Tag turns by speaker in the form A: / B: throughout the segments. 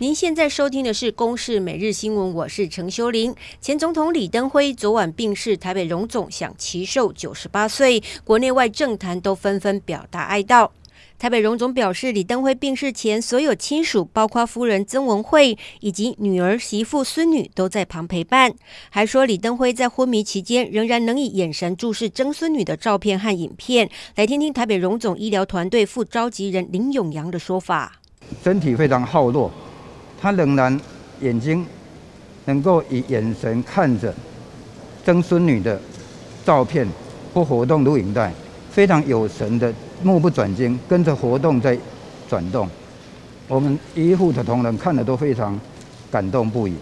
A: 您现在收听的是《公视每日新闻》，我是陈修玲。前总统李登辉昨晚病逝，台北荣总享耆寿九十八岁，国内外政坛都纷纷表达哀悼。台北荣总表示，李登辉病逝前，所有亲属，包括夫人曾文惠以及女儿、媳妇、孙女都在旁陪伴，还说李登辉在昏迷期间仍然能以眼神注视曾孙女的照片和影片。来听听台北荣总医疗团队副召集人林永阳的说法：
B: 身体非常耗弱。他仍然眼睛能够以眼神看着曾孙女的照片或活动录影带，非常有神的目不转睛跟着活动在转动。我们医护的同仁看了都非常感动不已。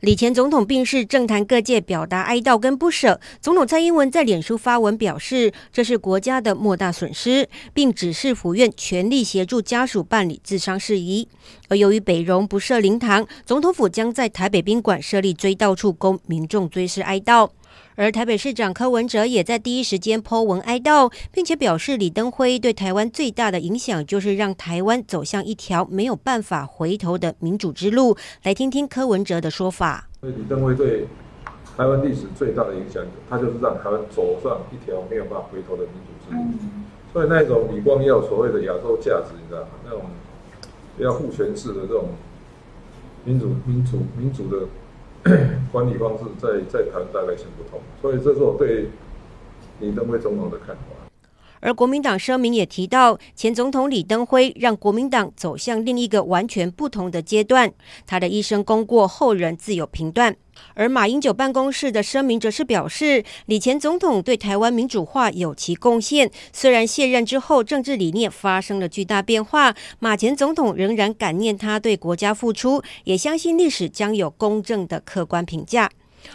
A: 李前总统病逝，政坛各界表达哀悼跟不舍。总统蔡英文在脸书发文表示，这是国家的莫大损失，并指示府院全力协助家属办理自伤事宜。而由于北荣不设灵堂，总统府将在台北宾馆设立追悼处，供民众追思哀悼。而台北市长柯文哲也在第一时间 po 文哀悼，并且表示李登辉对台湾最大的影响就是让台湾走向一条没有办法回头的民主之路。来听听柯文哲的说法。
C: 所以李登辉对台湾历史最大的影响，他就是让台湾走上一条没有办法回头的民主之路。所以那种李光耀所谓的亚洲价值，你知道吗？那种比较父权制的这种民主、民主、民主的。管理方式在在谈大概行不通，所以这是我对李登辉总统的看法。
A: 而国民党声明也提到，前总统李登辉让国民党走向另一个完全不同的阶段，他的一生功过后人自有评断。而马英九办公室的声明则是表示，李前总统对台湾民主化有其贡献，虽然卸任之后政治理念发生了巨大变化，马前总统仍然感念他对国家付出，也相信历史将有公正的客观评价。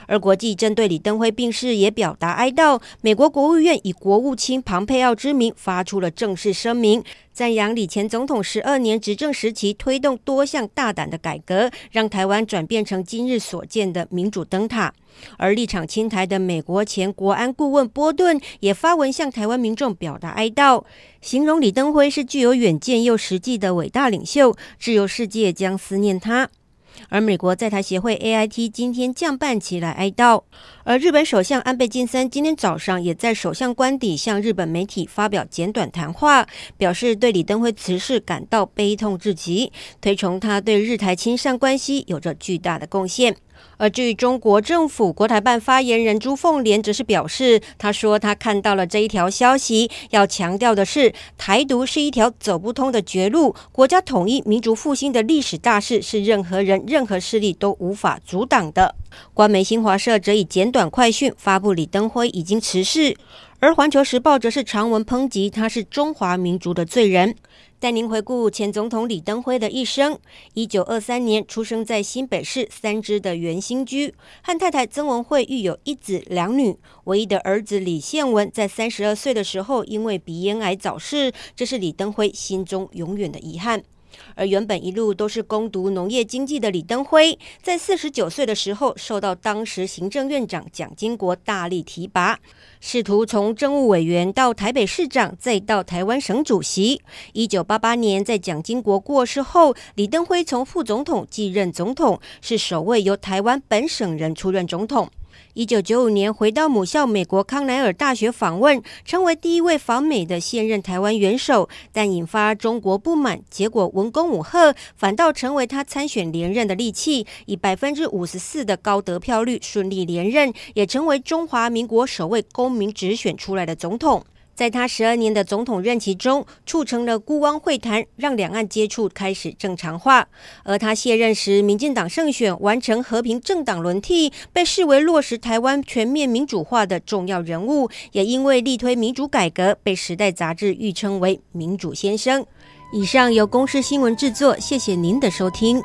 A: 而国际针对李登辉病逝也表达哀悼，美国国务院以国务卿庞佩奥之名发出了正式声明，赞扬李前总统十二年执政时期推动多项大胆的改革，让台湾转变成今日所见的民主灯塔。而立场亲台的美国前国安顾问波顿也发文向台湾民众表达哀悼，形容李登辉是具有远见又实际的伟大领袖，自由世界将思念他。而美国在台协会 AIT 今天降半旗来哀悼，而日本首相安倍晋三今天早上也在首相官邸向日本媒体发表简短谈话，表示对李登辉辞世感到悲痛至极，推崇他对日台亲善关系有着巨大的贡献。而据中国政府国台办发言人朱凤莲则是表示，他说他看到了这一条消息，要强调的是，台独是一条走不通的绝路，国家统一、民族复兴的历史大势是任何人、任何势力都无法阻挡的。官媒新华社则以简短快讯发布李登辉已经辞世，而环球时报则是长文抨击他是中华民族的罪人。带您回顾前总统李登辉的一生：一九二三年出生在新北市三芝的圆心居，和太太曾文惠育有一子两女。唯一的儿子李宪文在三十二岁的时候因为鼻咽癌早逝，这是李登辉心中永远的遗憾。而原本一路都是攻读农业经济的李登辉，在四十九岁的时候，受到当时行政院长蒋经国大力提拔，试图从政务委员到台北市长，再到台湾省主席。一九八八年，在蒋经国过世后，李登辉从副总统继任总统，是首位由台湾本省人出任总统。一九九五年回到母校美国康奈尔大学访问，成为第一位访美的现任台湾元首，但引发中国不满，结果文攻武赫，反倒成为他参选连任的利器，以百分之五十四的高得票率顺利连任，也成为中华民国首位公民直选出来的总统。在他十二年的总统任期中，促成了辜汪会谈，让两岸接触开始正常化。而他卸任时，民进党胜选，完成和平政党轮替，被视为落实台湾全面民主化的重要人物。也因为力推民主改革，被《时代》杂志誉称为“民主先生”。以上由公司新闻制作，谢谢您的收听。